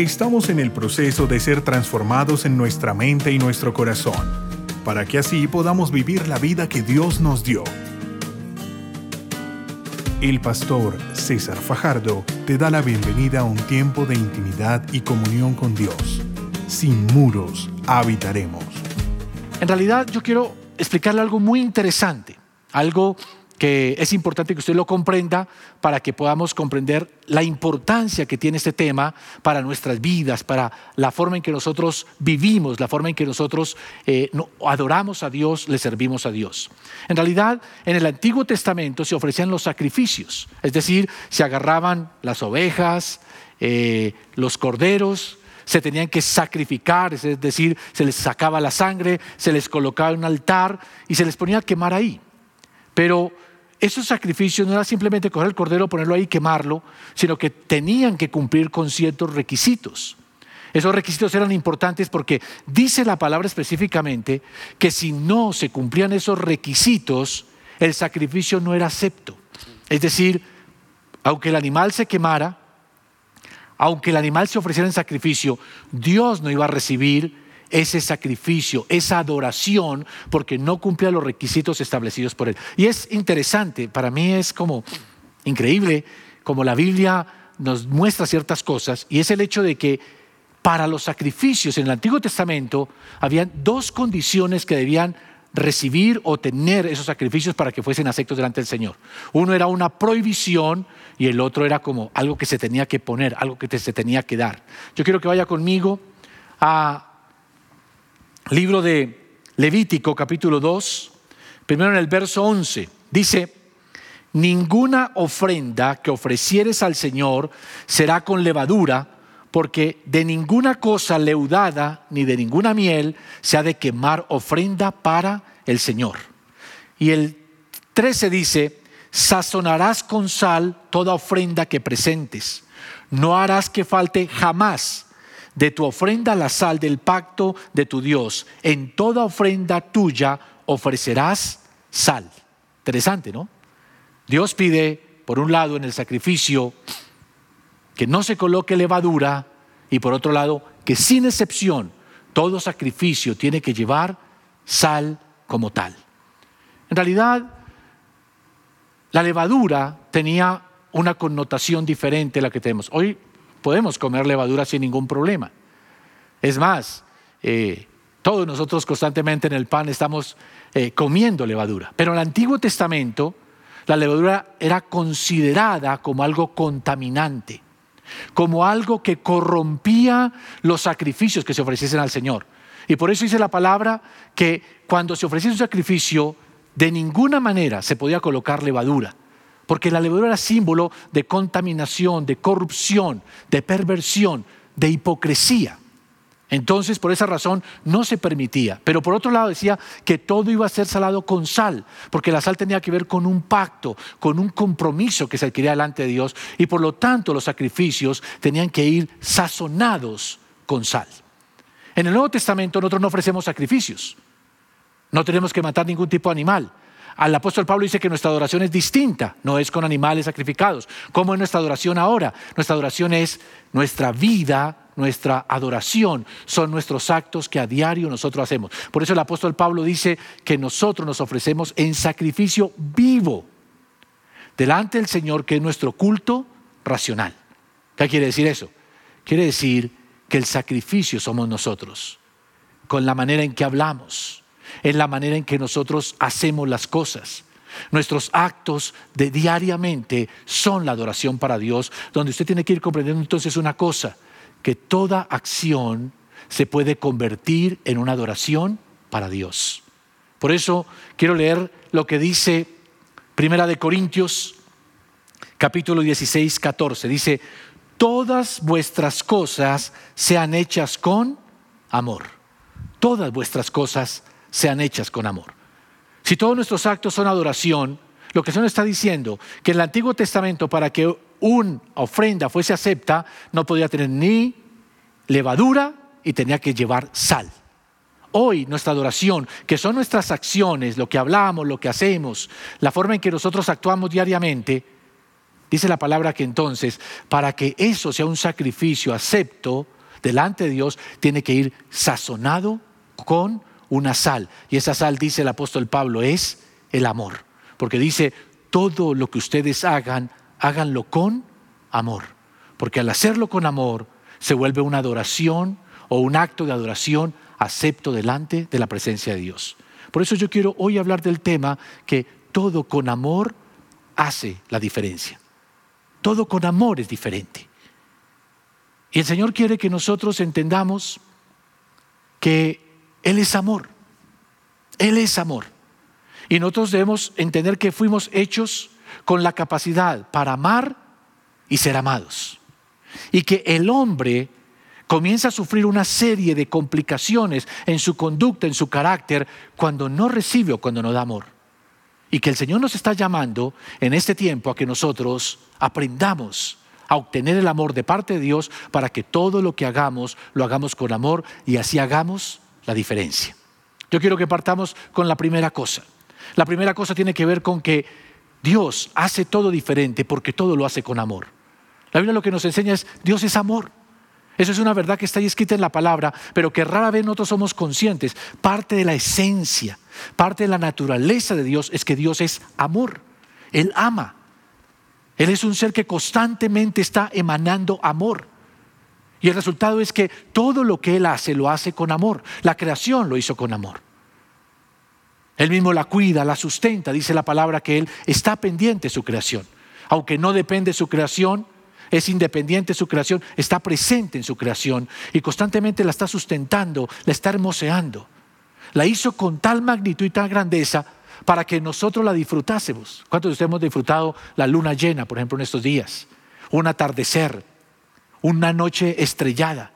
Estamos en el proceso de ser transformados en nuestra mente y nuestro corazón, para que así podamos vivir la vida que Dios nos dio. El pastor César Fajardo te da la bienvenida a un tiempo de intimidad y comunión con Dios. Sin muros habitaremos. En realidad yo quiero explicarle algo muy interesante, algo que es importante que usted lo comprenda para que podamos comprender la importancia que tiene este tema para nuestras vidas, para la forma en que nosotros vivimos, la forma en que nosotros eh, adoramos a Dios, le servimos a Dios. En realidad, en el Antiguo Testamento se ofrecían los sacrificios, es decir, se agarraban las ovejas, eh, los corderos, se tenían que sacrificar, es decir, se les sacaba la sangre, se les colocaba en un altar y se les ponía a quemar ahí. Pero esos sacrificios no era simplemente coger el cordero, ponerlo ahí y quemarlo, sino que tenían que cumplir con ciertos requisitos. Esos requisitos eran importantes porque dice la palabra específicamente que si no se cumplían esos requisitos, el sacrificio no era acepto. Es decir, aunque el animal se quemara, aunque el animal se ofreciera en sacrificio, Dios no iba a recibir ese sacrificio, esa adoración, porque no cumplía los requisitos establecidos por él. Y es interesante, para mí es como increíble, como la Biblia nos muestra ciertas cosas, y es el hecho de que para los sacrificios en el Antiguo Testamento habían dos condiciones que debían recibir o tener esos sacrificios para que fuesen aceptos delante del Señor. Uno era una prohibición y el otro era como algo que se tenía que poner, algo que se tenía que dar. Yo quiero que vaya conmigo a libro de Levítico capítulo 2, primero en el verso 11, dice, ninguna ofrenda que ofrecieres al Señor será con levadura, porque de ninguna cosa leudada ni de ninguna miel se ha de quemar ofrenda para el Señor. Y el 13 dice, sazonarás con sal toda ofrenda que presentes, no harás que falte jamás de tu ofrenda la sal del pacto de tu Dios. En toda ofrenda tuya ofrecerás sal. Interesante, ¿no? Dios pide, por un lado, en el sacrificio, que no se coloque levadura y por otro lado, que sin excepción, todo sacrificio tiene que llevar sal como tal. En realidad, la levadura tenía una connotación diferente a la que tenemos. Hoy podemos comer levadura sin ningún problema. Es más, eh, todos nosotros constantemente en el pan estamos eh, comiendo levadura. Pero en el Antiguo Testamento la levadura era considerada como algo contaminante, como algo que corrompía los sacrificios que se ofreciesen al Señor. Y por eso dice la palabra que cuando se ofrecía un sacrificio, de ninguna manera se podía colocar levadura porque la levadura era símbolo de contaminación, de corrupción, de perversión, de hipocresía. Entonces, por esa razón, no se permitía. Pero por otro lado decía que todo iba a ser salado con sal, porque la sal tenía que ver con un pacto, con un compromiso que se adquiría delante de Dios, y por lo tanto los sacrificios tenían que ir sazonados con sal. En el Nuevo Testamento nosotros no ofrecemos sacrificios, no tenemos que matar ningún tipo de animal, al apóstol Pablo dice que nuestra adoración es distinta, no es con animales sacrificados. ¿Cómo es nuestra adoración ahora? Nuestra adoración es nuestra vida, nuestra adoración, son nuestros actos que a diario nosotros hacemos. Por eso el apóstol Pablo dice que nosotros nos ofrecemos en sacrificio vivo delante del Señor, que es nuestro culto racional. ¿Qué quiere decir eso? Quiere decir que el sacrificio somos nosotros, con la manera en que hablamos en la manera en que nosotros hacemos las cosas. Nuestros actos de diariamente son la adoración para Dios, donde usted tiene que ir comprendiendo entonces una cosa, que toda acción se puede convertir en una adoración para Dios. Por eso quiero leer lo que dice Primera de Corintios capítulo 16, 14. Dice, todas vuestras cosas sean hechas con amor. Todas vuestras cosas sean hechas con amor. Si todos nuestros actos son adoración, lo que se nos está diciendo que en el Antiguo Testamento para que una ofrenda fuese acepta no podía tener ni levadura y tenía que llevar sal. Hoy nuestra adoración, que son nuestras acciones, lo que hablamos, lo que hacemos, la forma en que nosotros actuamos diariamente, Dice la palabra que entonces, para que eso sea un sacrificio acepto delante de Dios, tiene que ir sazonado con una sal. Y esa sal, dice el apóstol Pablo, es el amor. Porque dice, todo lo que ustedes hagan, háganlo con amor. Porque al hacerlo con amor, se vuelve una adoración o un acto de adoración acepto delante de la presencia de Dios. Por eso yo quiero hoy hablar del tema que todo con amor hace la diferencia. Todo con amor es diferente. Y el Señor quiere que nosotros entendamos que Él es amor. Él es amor. Y nosotros debemos entender que fuimos hechos con la capacidad para amar y ser amados. Y que el hombre comienza a sufrir una serie de complicaciones en su conducta, en su carácter, cuando no recibe o cuando no da amor. Y que el Señor nos está llamando en este tiempo a que nosotros aprendamos a obtener el amor de parte de Dios para que todo lo que hagamos lo hagamos con amor y así hagamos la diferencia. Yo quiero que partamos con la primera cosa. La primera cosa tiene que ver con que Dios hace todo diferente porque todo lo hace con amor. La Biblia lo que nos enseña es Dios es amor. Eso es una verdad que está ahí escrita en la palabra, pero que rara vez nosotros somos conscientes. Parte de la esencia, parte de la naturaleza de Dios es que Dios es amor. Él ama. Él es un ser que constantemente está emanando amor. Y el resultado es que todo lo que Él hace lo hace con amor. La creación lo hizo con amor. Él mismo la cuida, la sustenta. Dice la palabra que Él está pendiente de su creación. Aunque no depende de su creación, es independiente de su creación, está presente en su creación y constantemente la está sustentando, la está hermoseando. La hizo con tal magnitud y tal grandeza para que nosotros la disfrutásemos. ¿Cuántos de ustedes hemos disfrutado la luna llena, por ejemplo, en estos días? Un atardecer, una noche estrellada.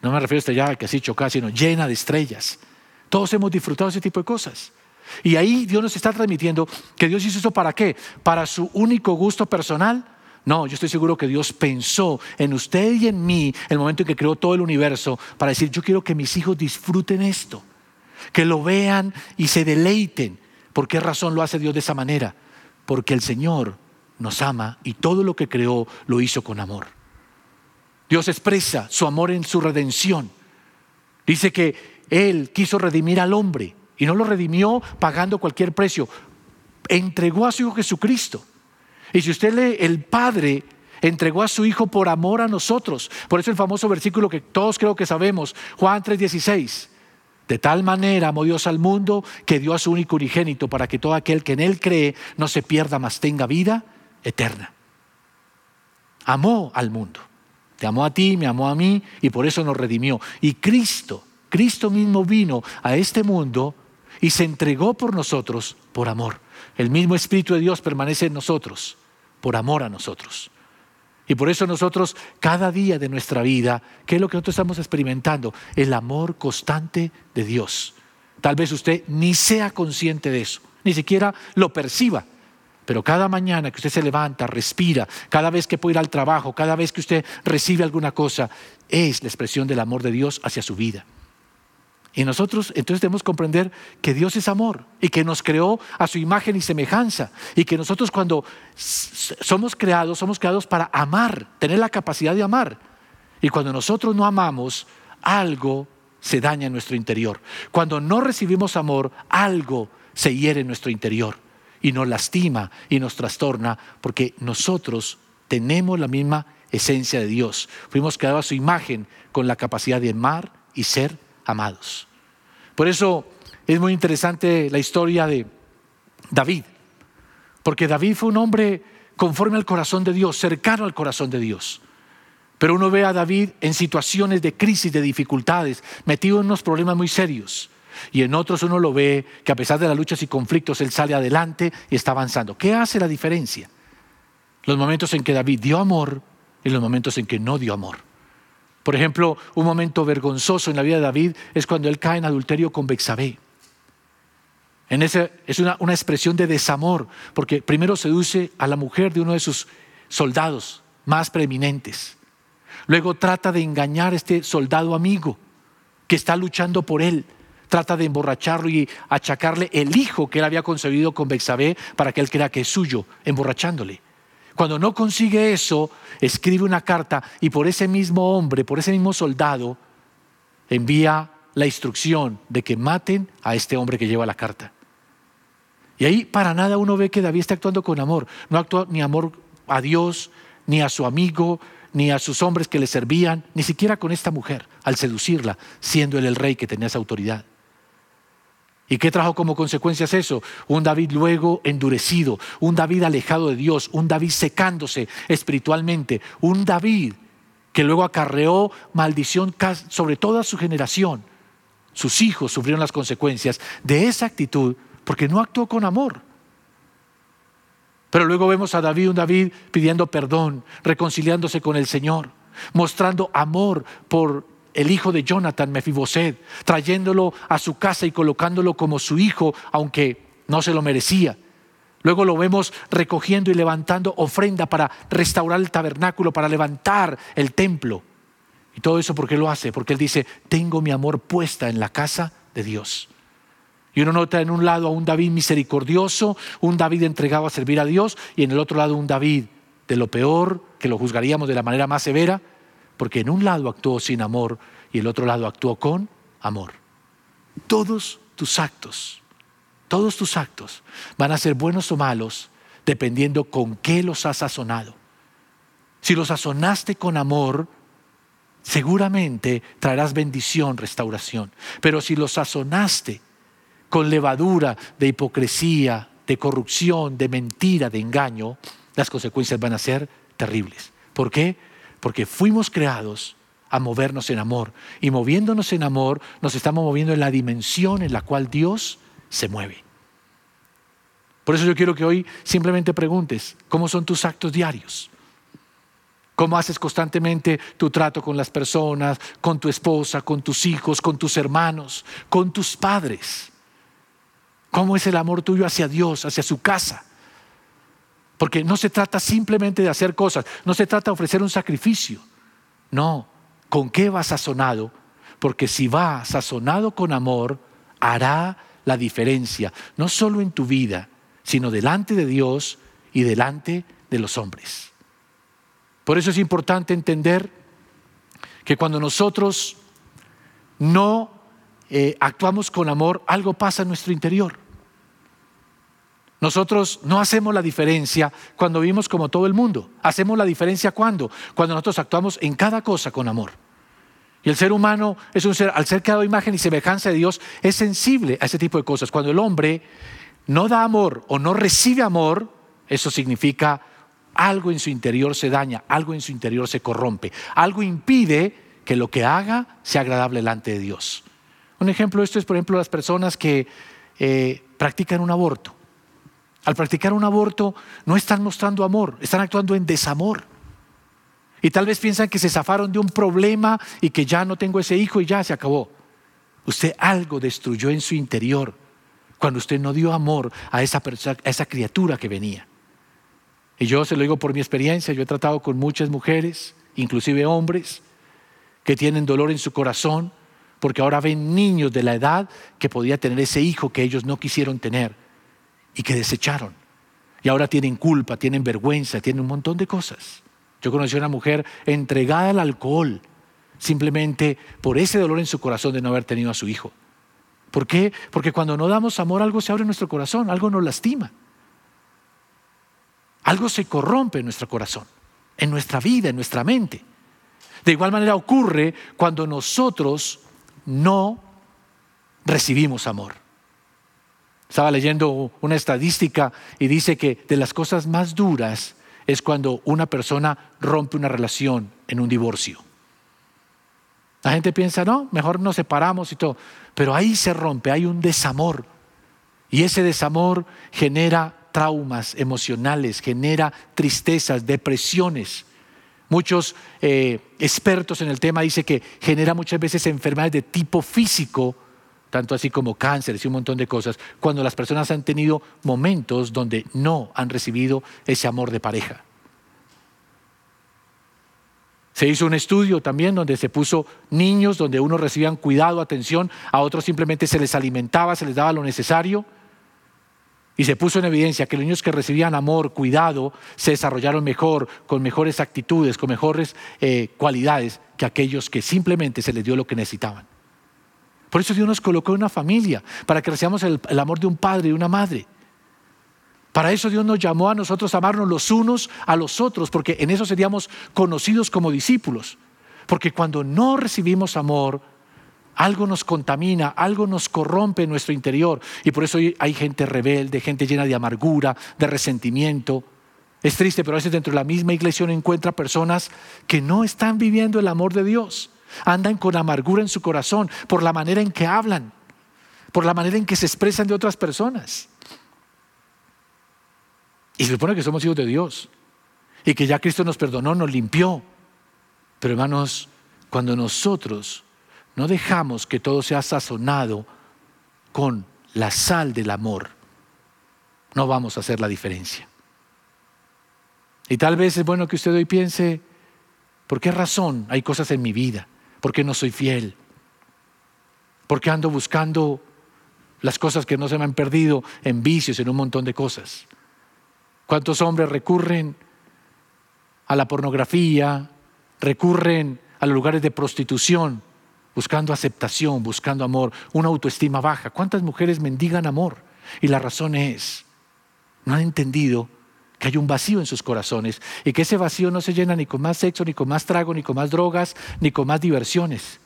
No me refiero a estrellada que así chocada, sino llena de estrellas. Todos hemos disfrutado ese tipo de cosas. Y ahí Dios nos está transmitiendo que Dios hizo eso para qué? Para su único gusto personal no, yo estoy seguro que Dios pensó en usted y en mí el momento en que creó todo el universo para decir, yo quiero que mis hijos disfruten esto, que lo vean y se deleiten. ¿Por qué razón lo hace Dios de esa manera? Porque el Señor nos ama y todo lo que creó lo hizo con amor. Dios expresa su amor en su redención. Dice que Él quiso redimir al hombre y no lo redimió pagando cualquier precio. Entregó a su Hijo Jesucristo. Y si usted lee, el Padre entregó a su Hijo por amor a nosotros. Por eso el famoso versículo que todos creo que sabemos, Juan 3:16. De tal manera amó Dios al mundo que dio a su único unigénito para que todo aquel que en Él cree no se pierda, mas tenga vida eterna. Amó al mundo. Te amó a ti, me amó a mí y por eso nos redimió. Y Cristo, Cristo mismo vino a este mundo y se entregó por nosotros por amor. El mismo Espíritu de Dios permanece en nosotros por amor a nosotros. Y por eso nosotros, cada día de nuestra vida, ¿qué es lo que nosotros estamos experimentando? El amor constante de Dios. Tal vez usted ni sea consciente de eso, ni siquiera lo perciba. Pero cada mañana que usted se levanta, respira, cada vez que puede ir al trabajo, cada vez que usted recibe alguna cosa, es la expresión del amor de Dios hacia su vida. Y nosotros entonces debemos comprender que Dios es amor y que nos creó a su imagen y semejanza. Y que nosotros cuando somos creados, somos creados para amar, tener la capacidad de amar. Y cuando nosotros no amamos, algo se daña en nuestro interior. Cuando no recibimos amor, algo se hiere en nuestro interior y nos lastima y nos trastorna porque nosotros tenemos la misma esencia de Dios. Fuimos creados a su imagen con la capacidad de amar y ser amados. Por eso es muy interesante la historia de David, porque David fue un hombre conforme al corazón de Dios, cercano al corazón de Dios. Pero uno ve a David en situaciones de crisis, de dificultades, metido en unos problemas muy serios. Y en otros uno lo ve que a pesar de las luchas y conflictos, él sale adelante y está avanzando. ¿Qué hace la diferencia? Los momentos en que David dio amor y los momentos en que no dio amor. Por ejemplo, un momento vergonzoso en la vida de David es cuando él cae en adulterio con Bexabé. En ese, es una, una expresión de desamor, porque primero seduce a la mujer de uno de sus soldados más preeminentes. Luego trata de engañar a este soldado amigo que está luchando por él. Trata de emborracharlo y achacarle el hijo que él había concebido con Bexabé para que él crea que es suyo, emborrachándole. Cuando no consigue eso, escribe una carta y por ese mismo hombre, por ese mismo soldado, envía la instrucción de que maten a este hombre que lleva la carta. Y ahí para nada uno ve que David está actuando con amor. No actúa ni amor a Dios, ni a su amigo, ni a sus hombres que le servían, ni siquiera con esta mujer, al seducirla, siendo él el rey que tenía esa autoridad. ¿Y qué trajo como consecuencias eso? Un David luego endurecido, un David alejado de Dios, un David secándose espiritualmente, un David que luego acarreó maldición sobre toda su generación. Sus hijos sufrieron las consecuencias de esa actitud porque no actuó con amor. Pero luego vemos a David, un David pidiendo perdón, reconciliándose con el Señor, mostrando amor por el hijo de Jonathan, Mefiboset, trayéndolo a su casa y colocándolo como su hijo, aunque no se lo merecía. Luego lo vemos recogiendo y levantando ofrenda para restaurar el tabernáculo, para levantar el templo. Y todo eso porque lo hace, porque él dice, tengo mi amor puesta en la casa de Dios. Y uno nota en un lado a un David misericordioso, un David entregado a servir a Dios, y en el otro lado un David de lo peor, que lo juzgaríamos de la manera más severa, porque en un lado actuó sin amor y el otro lado actuó con amor. Todos tus actos, todos tus actos van a ser buenos o malos dependiendo con qué los has sazonado. Si los sazonaste con amor, seguramente traerás bendición, restauración. Pero si los sazonaste con levadura de hipocresía, de corrupción, de mentira, de engaño, las consecuencias van a ser terribles. ¿Por qué? Porque fuimos creados a movernos en amor. Y moviéndonos en amor, nos estamos moviendo en la dimensión en la cual Dios se mueve. Por eso yo quiero que hoy simplemente preguntes, ¿cómo son tus actos diarios? ¿Cómo haces constantemente tu trato con las personas, con tu esposa, con tus hijos, con tus hermanos, con tus padres? ¿Cómo es el amor tuyo hacia Dios, hacia su casa? Porque no se trata simplemente de hacer cosas, no se trata de ofrecer un sacrificio. No, ¿con qué va sazonado? Porque si va sazonado con amor, hará la diferencia, no solo en tu vida, sino delante de Dios y delante de los hombres. Por eso es importante entender que cuando nosotros no eh, actuamos con amor, algo pasa en nuestro interior. Nosotros no hacemos la diferencia cuando vivimos como todo el mundo. Hacemos la diferencia cuando? Cuando nosotros actuamos en cada cosa con amor. Y el ser humano es un ser, al ser creado imagen y semejanza de Dios, es sensible a ese tipo de cosas. Cuando el hombre no da amor o no recibe amor, eso significa algo en su interior se daña, algo en su interior se corrompe, algo impide que lo que haga sea agradable delante de Dios. Un ejemplo de esto es, por ejemplo, las personas que eh, practican un aborto. Al practicar un aborto no están mostrando amor, están actuando en desamor. Y tal vez piensan que se zafaron de un problema y que ya no tengo ese hijo y ya se acabó. Usted algo destruyó en su interior cuando usted no dio amor a esa, a esa criatura que venía. Y yo se lo digo por mi experiencia, yo he tratado con muchas mujeres, inclusive hombres, que tienen dolor en su corazón porque ahora ven niños de la edad que podía tener ese hijo que ellos no quisieron tener y que desecharon. Y ahora tienen culpa, tienen vergüenza, tienen un montón de cosas. Yo conocí a una mujer entregada al alcohol simplemente por ese dolor en su corazón de no haber tenido a su hijo. ¿Por qué? Porque cuando no damos amor algo se abre en nuestro corazón, algo nos lastima. Algo se corrompe en nuestro corazón, en nuestra vida, en nuestra mente. De igual manera ocurre cuando nosotros no recibimos amor. Estaba leyendo una estadística y dice que de las cosas más duras es cuando una persona rompe una relación en un divorcio. La gente piensa, no, mejor nos separamos y todo, pero ahí se rompe, hay un desamor. Y ese desamor genera traumas emocionales, genera tristezas, depresiones. Muchos eh, expertos en el tema dicen que genera muchas veces enfermedades de tipo físico tanto así como cánceres y un montón de cosas, cuando las personas han tenido momentos donde no han recibido ese amor de pareja. Se hizo un estudio también donde se puso niños, donde unos recibían cuidado, atención, a otros simplemente se les alimentaba, se les daba lo necesario. Y se puso en evidencia que los niños que recibían amor, cuidado, se desarrollaron mejor, con mejores actitudes, con mejores eh, cualidades que aquellos que simplemente se les dio lo que necesitaban. Por eso Dios nos colocó en una familia, para que recibamos el, el amor de un padre y una madre. Para eso Dios nos llamó a nosotros a amarnos los unos a los otros, porque en eso seríamos conocidos como discípulos. Porque cuando no recibimos amor, algo nos contamina, algo nos corrompe en nuestro interior. Y por eso hay gente rebelde, gente llena de amargura, de resentimiento. Es triste, pero a veces dentro de la misma iglesia uno encuentra personas que no están viviendo el amor de Dios. Andan con amargura en su corazón por la manera en que hablan, por la manera en que se expresan de otras personas. Y se supone que somos hijos de Dios y que ya Cristo nos perdonó, nos limpió. Pero hermanos, cuando nosotros no dejamos que todo sea sazonado con la sal del amor, no vamos a hacer la diferencia. Y tal vez es bueno que usted hoy piense, ¿por qué razón hay cosas en mi vida? ¿Por qué no soy fiel? ¿Por qué ando buscando las cosas que no se me han perdido en vicios, en un montón de cosas? ¿Cuántos hombres recurren a la pornografía, recurren a los lugares de prostitución, buscando aceptación, buscando amor, una autoestima baja? ¿Cuántas mujeres mendigan amor? Y la razón es, no han entendido que hay un vacío en sus corazones y que ese vacío no se llena ni con más sexo, ni con más trago, ni con más drogas, ni con más diversiones.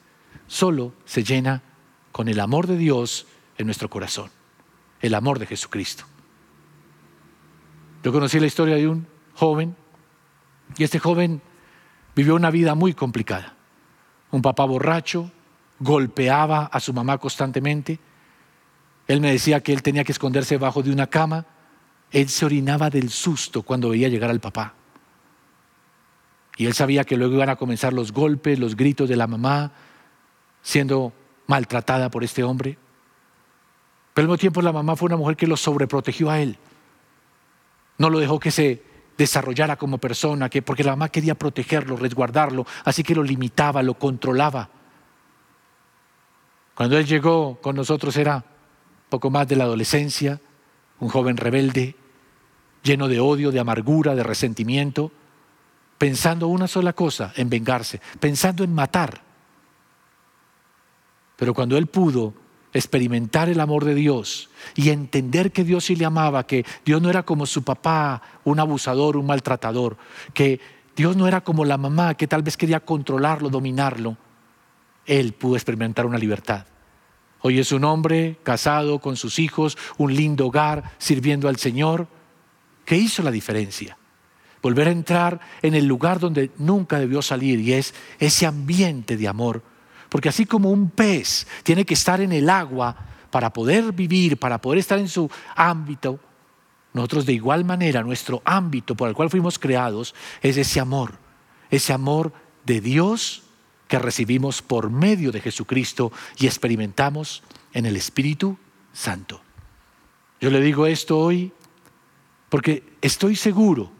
Solo se llena con el amor de Dios en nuestro corazón, el amor de Jesucristo. Yo conocí la historia de un joven y este joven vivió una vida muy complicada. Un papá borracho, golpeaba a su mamá constantemente. Él me decía que él tenía que esconderse bajo de una cama él se orinaba del susto cuando veía llegar al papá. Y él sabía que luego iban a comenzar los golpes, los gritos de la mamá, siendo maltratada por este hombre. Pero al mismo tiempo la mamá fue una mujer que lo sobreprotegió a él. No lo dejó que se desarrollara como persona, que, porque la mamá quería protegerlo, resguardarlo, así que lo limitaba, lo controlaba. Cuando él llegó con nosotros era poco más de la adolescencia, un joven rebelde, lleno de odio, de amargura, de resentimiento, pensando una sola cosa, en vengarse, pensando en matar. Pero cuando él pudo experimentar el amor de Dios y entender que Dios sí le amaba, que Dios no era como su papá, un abusador, un maltratador, que Dios no era como la mamá que tal vez quería controlarlo, dominarlo, él pudo experimentar una libertad. Hoy es un hombre casado con sus hijos, un lindo hogar, sirviendo al Señor. ¿Qué hizo la diferencia? Volver a entrar en el lugar donde nunca debió salir y es ese ambiente de amor. Porque así como un pez tiene que estar en el agua para poder vivir, para poder estar en su ámbito, nosotros de igual manera, nuestro ámbito por el cual fuimos creados es ese amor, ese amor de Dios que recibimos por medio de Jesucristo y experimentamos en el Espíritu Santo. Yo le digo esto hoy porque estoy seguro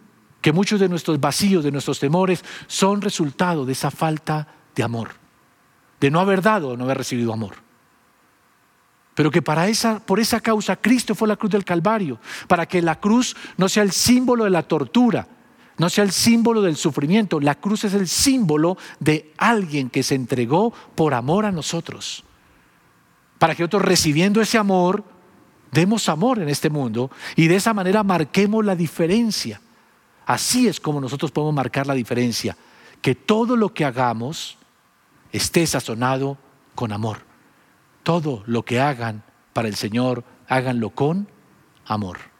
que muchos de nuestros vacíos, de nuestros temores, son resultado de esa falta de amor, de no haber dado o no haber recibido amor. Pero que para esa, por esa causa Cristo fue la cruz del Calvario, para que la cruz no sea el símbolo de la tortura, no sea el símbolo del sufrimiento. La cruz es el símbolo de alguien que se entregó por amor a nosotros. Para que nosotros recibiendo ese amor, demos amor en este mundo y de esa manera marquemos la diferencia. Así es como nosotros podemos marcar la diferencia. Que todo lo que hagamos esté sazonado con amor. Todo lo que hagan para el Señor, háganlo con amor.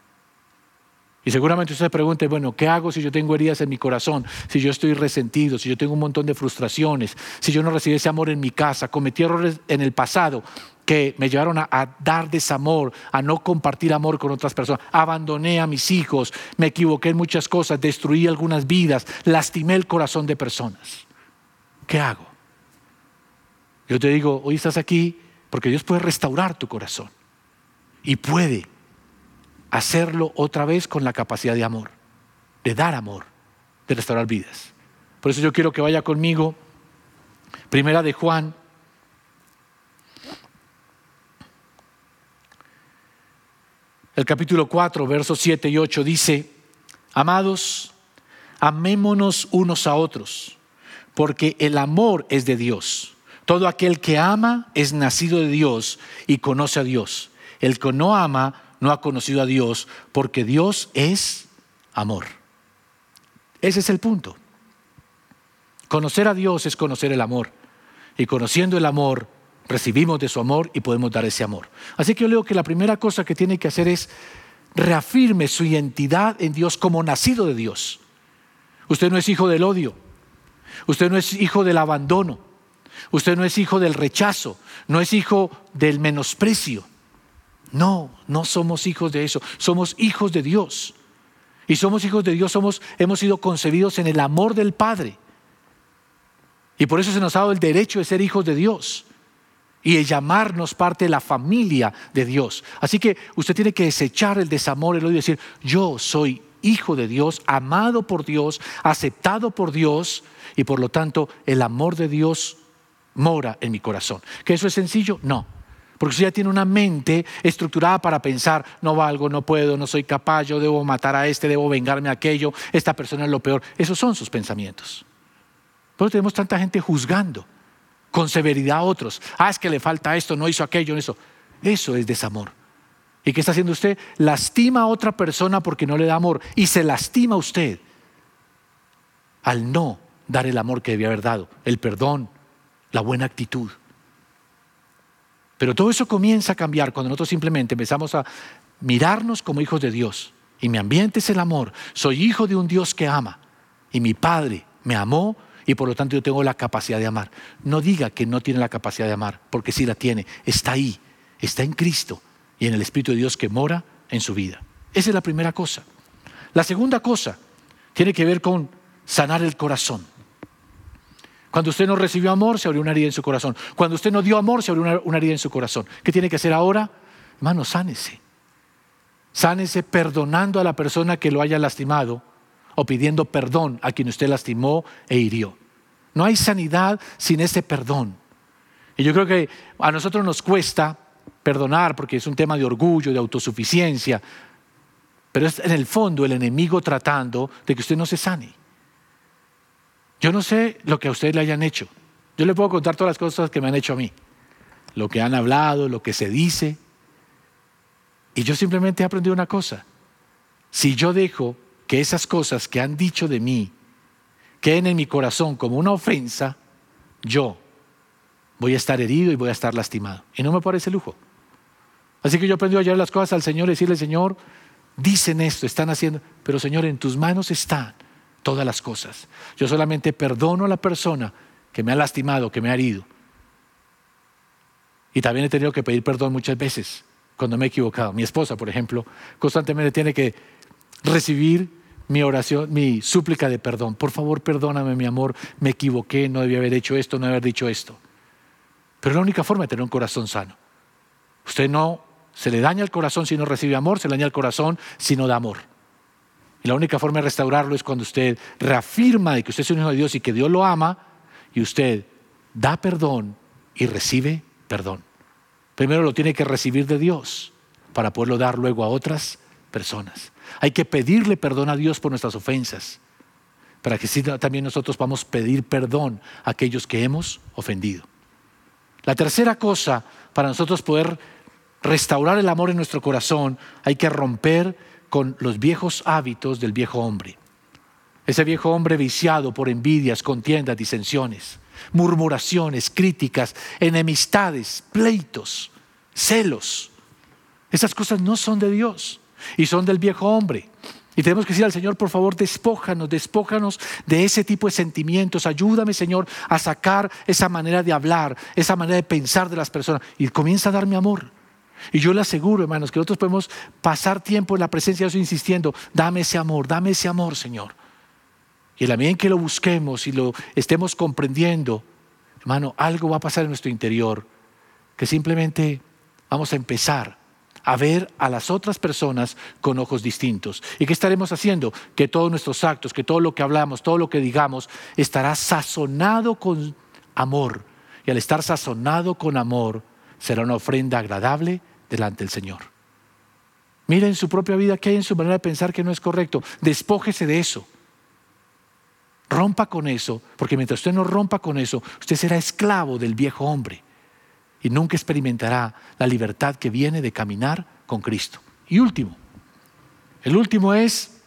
Y seguramente usted se pregunte, bueno, ¿qué hago si yo tengo heridas en mi corazón? Si yo estoy resentido, si yo tengo un montón de frustraciones, si yo no recibí ese amor en mi casa, cometí errores en el pasado que me llevaron a, a, dar desamor, a no compartir amor con otras personas, abandoné a mis hijos, me equivoqué en muchas cosas, destruí algunas vidas, lastimé el corazón de personas. ¿Qué hago? Yo te digo, hoy estás aquí porque Dios puede restaurar tu corazón y puede hacerlo otra vez con la capacidad de amor, de dar amor, de restaurar vidas. Por eso yo quiero que vaya conmigo, primera de Juan. el capítulo 4, versos 7 y 8 dice, Amados, amémonos unos a otros, porque el amor es de Dios. Todo aquel que ama es nacido de Dios y conoce a Dios. El que no ama no ha conocido a Dios, porque Dios es amor. Ese es el punto. Conocer a Dios es conocer el amor. Y conociendo el amor, recibimos de su amor y podemos dar ese amor. Así que yo leo que la primera cosa que tiene que hacer es reafirme su identidad en Dios como nacido de Dios. Usted no es hijo del odio. Usted no es hijo del abandono. Usted no es hijo del rechazo. No es hijo del menosprecio. No, no somos hijos de eso. Somos hijos de Dios. Y somos hijos de Dios, somos, hemos sido concebidos en el amor del Padre. Y por eso se nos ha dado el derecho de ser hijos de Dios y de llamarnos parte de la familia de Dios. Así que usted tiene que desechar el desamor, el odio y decir, yo soy hijo de Dios, amado por Dios, aceptado por Dios y por lo tanto el amor de Dios mora en mi corazón. ¿Que eso es sencillo? No. Porque usted ya tiene una mente estructurada para pensar, no valgo, no puedo, no soy capaz, yo debo matar a este, debo vengarme a aquello, esta persona es lo peor. Esos son sus pensamientos. Por eso tenemos tanta gente juzgando con severidad a otros. Ah, es que le falta esto, no hizo aquello, eso. Eso es desamor. ¿Y qué está haciendo usted? Lastima a otra persona porque no le da amor. Y se lastima a usted al no dar el amor que debía haber dado, el perdón, la buena actitud. Pero todo eso comienza a cambiar cuando nosotros simplemente empezamos a mirarnos como hijos de Dios. Y mi ambiente es el amor. Soy hijo de un Dios que ama. Y mi Padre me amó y por lo tanto yo tengo la capacidad de amar. No diga que no tiene la capacidad de amar, porque sí la tiene. Está ahí, está en Cristo y en el Espíritu de Dios que mora en su vida. Esa es la primera cosa. La segunda cosa tiene que ver con sanar el corazón. Cuando usted no recibió amor, se abrió una herida en su corazón. Cuando usted no dio amor, se abrió una, herida en su corazón. ¿Qué tiene que hacer ahora? Hermano, sánese. Sánese perdonando a la persona que lo haya lastimado o pidiendo perdón a quien usted lastimó e hirió. No hay sanidad sin ese perdón. Y yo creo que a nosotros nos cuesta perdonar porque es un tema de orgullo, de autosuficiencia, pero es en el fondo el enemigo tratando de que usted no se sane. Yo no sé lo que a usted le hayan hecho. Yo le puedo contar todas las cosas que me han hecho a mí, lo que han hablado, lo que se dice. Y yo simplemente he aprendido una cosa. Si yo dejo que esas cosas que han dicho de mí queden en mi corazón como una ofensa, yo voy a estar herido y voy a estar lastimado. Y no me parece lujo. Así que yo aprendí a llevar las cosas al Señor y decirle, Señor, dicen esto, están haciendo, pero Señor, en tus manos están todas las cosas. Yo solamente perdono a la persona que me ha lastimado, que me ha herido. Y también he tenido que pedir perdón muchas veces cuando me he equivocado. Mi esposa, por ejemplo, constantemente tiene que recibir mi oración, mi súplica de perdón. Por favor, perdóname, mi amor, me equivoqué, no debía haber hecho esto, no haber dicho esto. Pero es la única forma de tener un corazón sano. Usted no se le daña el corazón si no recibe amor, se le daña el corazón si no da amor. La única forma de restaurarlo es cuando usted reafirma de que usted es un hijo de Dios y que Dios lo ama y usted da perdón y recibe perdón. Primero lo tiene que recibir de Dios para poderlo dar luego a otras personas. Hay que pedirle perdón a Dios por nuestras ofensas, para que también nosotros podamos pedir perdón a aquellos que hemos ofendido. La tercera cosa, para nosotros poder restaurar el amor en nuestro corazón, hay que romper con los viejos hábitos del viejo hombre. Ese viejo hombre viciado por envidias, contiendas, disensiones, murmuraciones, críticas, enemistades, pleitos, celos. Esas cosas no son de Dios y son del viejo hombre. Y tenemos que decir al Señor, por favor, despójanos, despójanos de ese tipo de sentimientos. Ayúdame, Señor, a sacar esa manera de hablar, esa manera de pensar de las personas. Y comienza a darme amor. Y yo le aseguro, hermanos, que nosotros podemos pasar tiempo en la presencia de Dios insistiendo, dame ese amor, dame ese amor, Señor. Y en la medida en que lo busquemos y lo estemos comprendiendo, hermano, algo va a pasar en nuestro interior, que simplemente vamos a empezar a ver a las otras personas con ojos distintos. ¿Y qué estaremos haciendo? Que todos nuestros actos, que todo lo que hablamos, todo lo que digamos, estará sazonado con amor. Y al estar sazonado con amor, será una ofrenda agradable delante del Señor. Mire en su propia vida qué hay en su manera de pensar que no es correcto. Despójese de eso. Rompa con eso, porque mientras usted no rompa con eso, usted será esclavo del viejo hombre y nunca experimentará la libertad que viene de caminar con Cristo. Y último, el último es,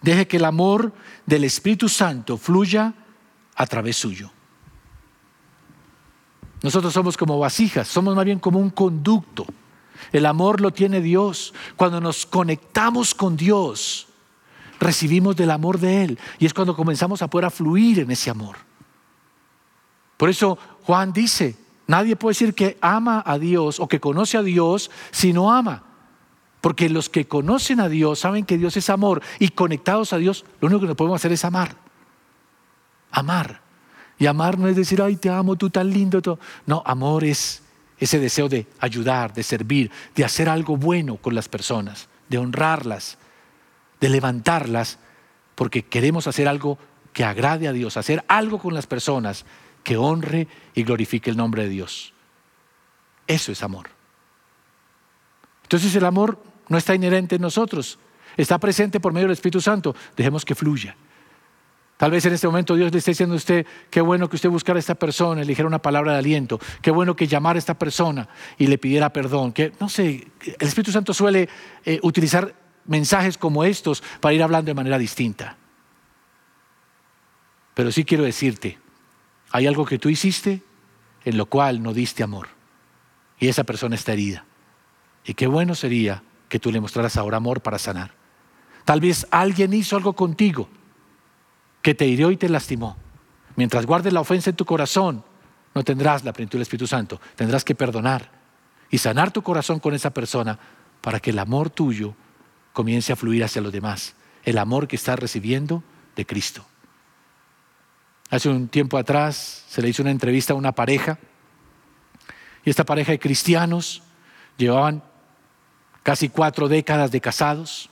deje que el amor del Espíritu Santo fluya a través suyo. Nosotros somos como vasijas, somos más bien como un conducto. El amor lo tiene Dios. Cuando nos conectamos con Dios, recibimos del amor de Él. Y es cuando comenzamos a poder fluir en ese amor. Por eso Juan dice, nadie puede decir que ama a Dios o que conoce a Dios si no ama. Porque los que conocen a Dios saben que Dios es amor y conectados a Dios, lo único que nos podemos hacer es amar. Amar. Y amar no es decir, ay, te amo, tú tan lindo. No, amor es ese deseo de ayudar, de servir, de hacer algo bueno con las personas, de honrarlas, de levantarlas, porque queremos hacer algo que agrade a Dios, hacer algo con las personas que honre y glorifique el nombre de Dios. Eso es amor. Entonces el amor no está inherente en nosotros, está presente por medio del Espíritu Santo. Dejemos que fluya. Tal vez en este momento Dios le esté diciendo a usted, qué bueno que usted buscara a esta persona dijera una palabra de aliento, qué bueno que llamara a esta persona y le pidiera perdón, que no sé, el Espíritu Santo suele eh, utilizar mensajes como estos para ir hablando de manera distinta. Pero sí quiero decirte, hay algo que tú hiciste en lo cual no diste amor. Y esa persona está herida. Y qué bueno sería que tú le mostraras ahora amor para sanar. Tal vez alguien hizo algo contigo que te hirió y te lastimó. Mientras guardes la ofensa en tu corazón, no tendrás la plenitud del Espíritu Santo. Tendrás que perdonar y sanar tu corazón con esa persona para que el amor tuyo comience a fluir hacia los demás. El amor que estás recibiendo de Cristo. Hace un tiempo atrás se le hizo una entrevista a una pareja y esta pareja de cristianos llevaban casi cuatro décadas de casados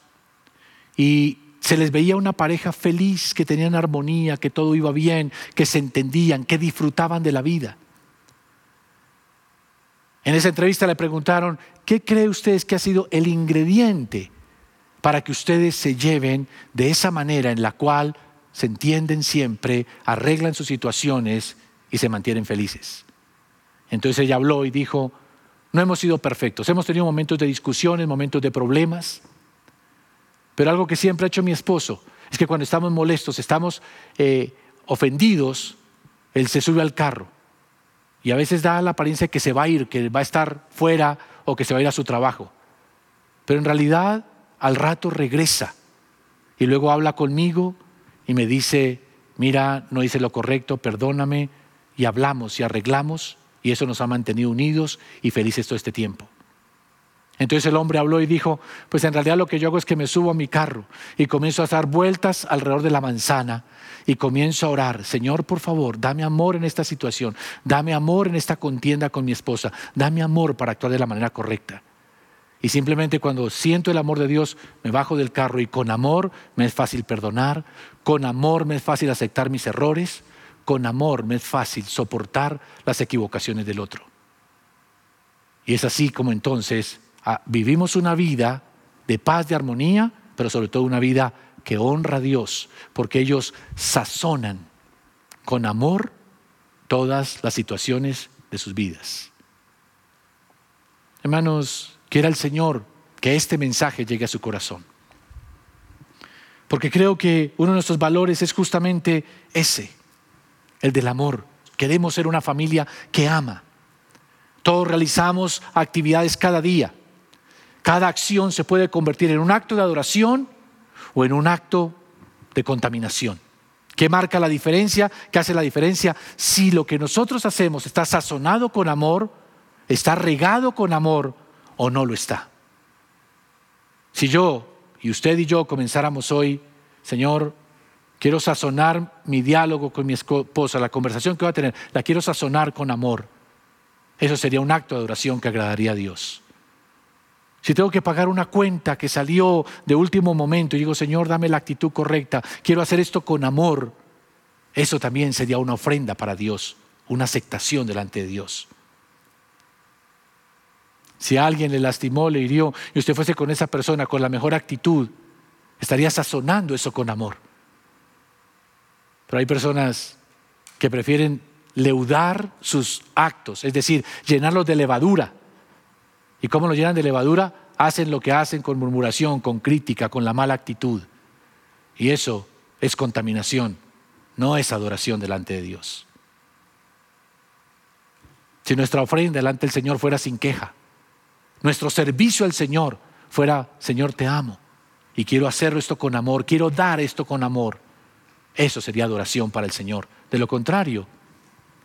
y se les veía una pareja feliz, que tenían armonía, que todo iba bien, que se entendían, que disfrutaban de la vida. En esa entrevista le preguntaron, ¿qué cree ustedes que ha sido el ingrediente para que ustedes se lleven de esa manera en la cual se entienden siempre, arreglan sus situaciones y se mantienen felices. Entonces ella habló y dijo, no hemos sido perfectos, hemos tenido momentos de discusiones, momentos de problemas, pero algo que siempre ha hecho mi esposo es que cuando estamos molestos, estamos eh, ofendidos, él se sube al carro y a veces da la apariencia de que se va a ir, que va a estar fuera o que se va a ir a su trabajo. Pero en realidad al rato regresa y luego habla conmigo y me dice, mira, no hice lo correcto, perdóname, y hablamos y arreglamos, y eso nos ha mantenido unidos y felices todo este tiempo. Entonces el hombre habló y dijo, pues en realidad lo que yo hago es que me subo a mi carro y comienzo a dar vueltas alrededor de la manzana y comienzo a orar, Señor, por favor, dame amor en esta situación, dame amor en esta contienda con mi esposa, dame amor para actuar de la manera correcta. Y simplemente cuando siento el amor de Dios, me bajo del carro y con amor me es fácil perdonar, con amor me es fácil aceptar mis errores, con amor me es fácil soportar las equivocaciones del otro. Y es así como entonces vivimos una vida de paz, de armonía, pero sobre todo una vida que honra a Dios, porque ellos sazonan con amor todas las situaciones de sus vidas. Hermanos, Quiera el Señor que este mensaje llegue a su corazón. Porque creo que uno de nuestros valores es justamente ese, el del amor. Queremos ser una familia que ama. Todos realizamos actividades cada día. Cada acción se puede convertir en un acto de adoración o en un acto de contaminación. ¿Qué marca la diferencia? ¿Qué hace la diferencia? Si lo que nosotros hacemos está sazonado con amor, está regado con amor, o no lo está. Si yo y usted y yo comenzáramos hoy, Señor, quiero sazonar mi diálogo con mi esposa, la conversación que va a tener, la quiero sazonar con amor. Eso sería un acto de adoración que agradaría a Dios. Si tengo que pagar una cuenta que salió de último momento y digo, Señor, dame la actitud correcta, quiero hacer esto con amor, eso también sería una ofrenda para Dios, una aceptación delante de Dios. Si alguien le lastimó, le hirió, y usted fuese con esa persona con la mejor actitud, estaría sazonando eso con amor. Pero hay personas que prefieren leudar sus actos, es decir, llenarlos de levadura. ¿Y cómo lo llenan de levadura? Hacen lo que hacen con murmuración, con crítica, con la mala actitud. Y eso es contaminación, no es adoración delante de Dios. Si nuestra ofrenda delante del Señor fuera sin queja, nuestro servicio al Señor fuera, Señor, te amo y quiero hacerlo esto con amor, quiero dar esto con amor, eso sería adoración para el Señor. De lo contrario,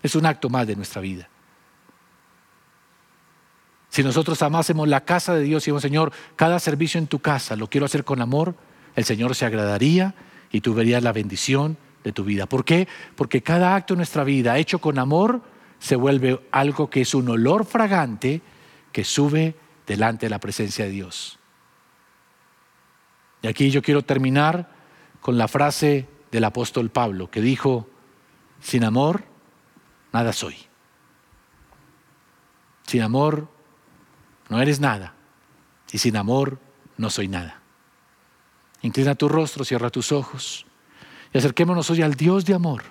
es un acto más de nuestra vida. Si nosotros amásemos la casa de Dios y decimos, Señor, cada servicio en tu casa lo quiero hacer con amor, el Señor se agradaría y tú verías la bendición de tu vida. ¿Por qué? Porque cada acto de nuestra vida hecho con amor se vuelve algo que es un olor fragante que sube delante de la presencia de Dios. Y aquí yo quiero terminar con la frase del apóstol Pablo que dijo, sin amor, nada soy. Sin amor, no eres nada. Y sin amor, no soy nada. Inclina tu rostro, cierra tus ojos y acerquémonos hoy al Dios de amor.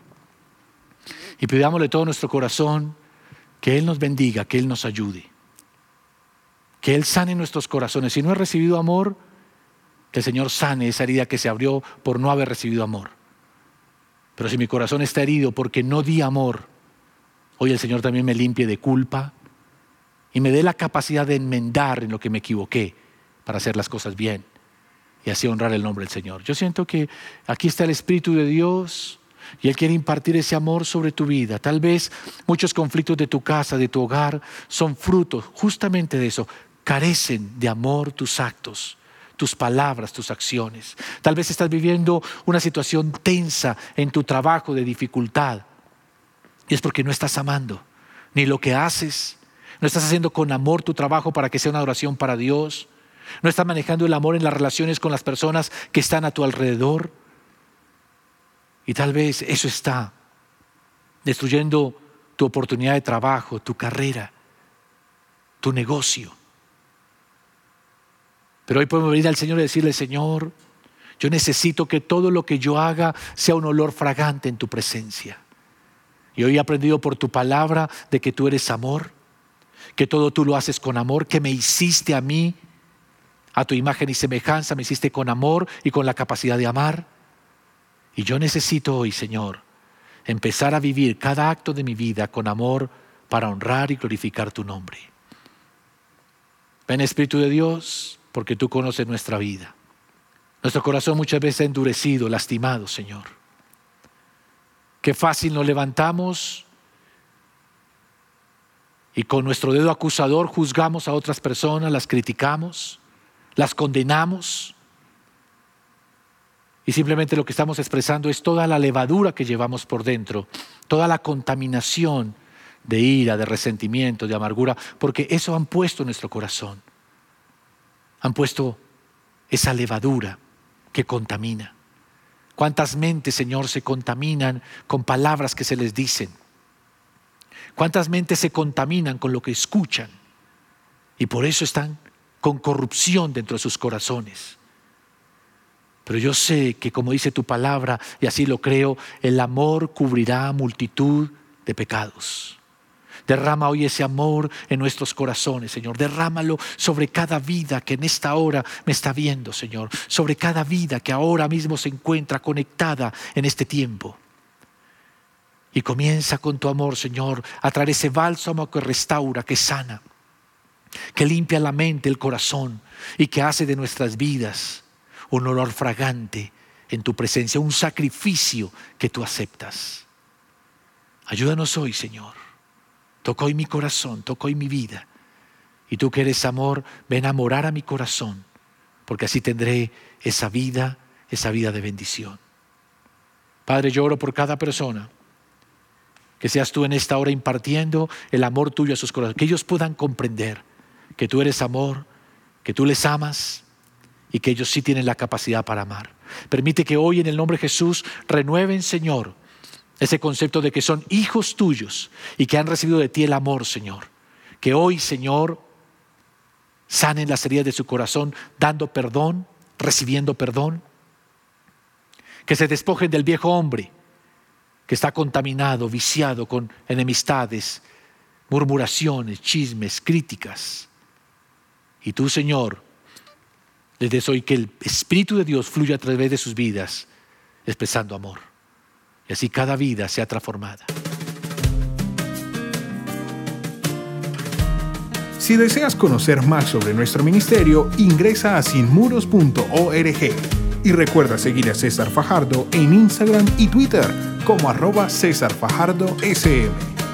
Y pidámosle todo nuestro corazón que Él nos bendiga, que Él nos ayude, que Él sane nuestros corazones. Si no he recibido amor, que el Señor sane esa herida que se abrió por no haber recibido amor. Pero si mi corazón está herido porque no di amor, hoy el Señor también me limpie de culpa y me dé la capacidad de enmendar en lo que me equivoqué para hacer las cosas bien y así honrar el nombre del Señor. Yo siento que aquí está el Espíritu de Dios y Él quiere impartir ese amor sobre tu vida. Tal vez muchos conflictos de tu casa, de tu hogar, son frutos justamente de eso. Carecen de amor tus actos tus palabras, tus acciones. Tal vez estás viviendo una situación tensa en tu trabajo de dificultad. Y es porque no estás amando ni lo que haces. No estás haciendo con amor tu trabajo para que sea una adoración para Dios. No estás manejando el amor en las relaciones con las personas que están a tu alrededor. Y tal vez eso está destruyendo tu oportunidad de trabajo, tu carrera, tu negocio. Pero hoy podemos venir al Señor y decirle, Señor, yo necesito que todo lo que yo haga sea un olor fragante en tu presencia. Y hoy he aprendido por tu palabra de que tú eres amor, que todo tú lo haces con amor, que me hiciste a mí, a tu imagen y semejanza, me hiciste con amor y con la capacidad de amar. Y yo necesito hoy, Señor, empezar a vivir cada acto de mi vida con amor para honrar y glorificar tu nombre. Ven Espíritu de Dios, porque tú conoces nuestra vida. Nuestro corazón muchas veces endurecido, lastimado, Señor. Qué fácil nos levantamos y con nuestro dedo acusador juzgamos a otras personas, las criticamos, las condenamos. Y simplemente lo que estamos expresando es toda la levadura que llevamos por dentro, toda la contaminación de ira, de resentimiento, de amargura, porque eso han puesto en nuestro corazón han puesto esa levadura que contamina. ¿Cuántas mentes, Señor, se contaminan con palabras que se les dicen? ¿Cuántas mentes se contaminan con lo que escuchan? Y por eso están con corrupción dentro de sus corazones. Pero yo sé que como dice tu palabra, y así lo creo, el amor cubrirá multitud de pecados. Derrama hoy ese amor en nuestros corazones, Señor. Derrámalo sobre cada vida que en esta hora me está viendo, Señor. Sobre cada vida que ahora mismo se encuentra conectada en este tiempo. Y comienza con tu amor, Señor, a traer ese bálsamo que restaura, que sana, que limpia la mente, el corazón y que hace de nuestras vidas un olor fragante en tu presencia, un sacrificio que tú aceptas. Ayúdanos hoy, Señor Toca hoy mi corazón, toca hoy mi vida. Y tú que eres amor, ven a morar a mi corazón, porque así tendré esa vida, esa vida de bendición. Padre, yo oro por cada persona. Que seas tú en esta hora impartiendo el amor tuyo a sus corazones. Que ellos puedan comprender que tú eres amor, que tú les amas y que ellos sí tienen la capacidad para amar. Permite que hoy en el nombre de Jesús renueven, Señor, ese concepto de que son hijos tuyos y que han recibido de ti el amor, Señor. Que hoy, Señor, sanen las heridas de su corazón dando perdón, recibiendo perdón. Que se despojen del viejo hombre que está contaminado, viciado con enemistades, murmuraciones, chismes, críticas. Y tú, Señor, les des hoy que el Espíritu de Dios fluya a través de sus vidas, expresando amor. Y así cada vida sea transformada. Si deseas conocer más sobre nuestro ministerio, ingresa a sinmuros.org y recuerda seguir a César Fajardo en Instagram y Twitter como arroba César Fajardo SM.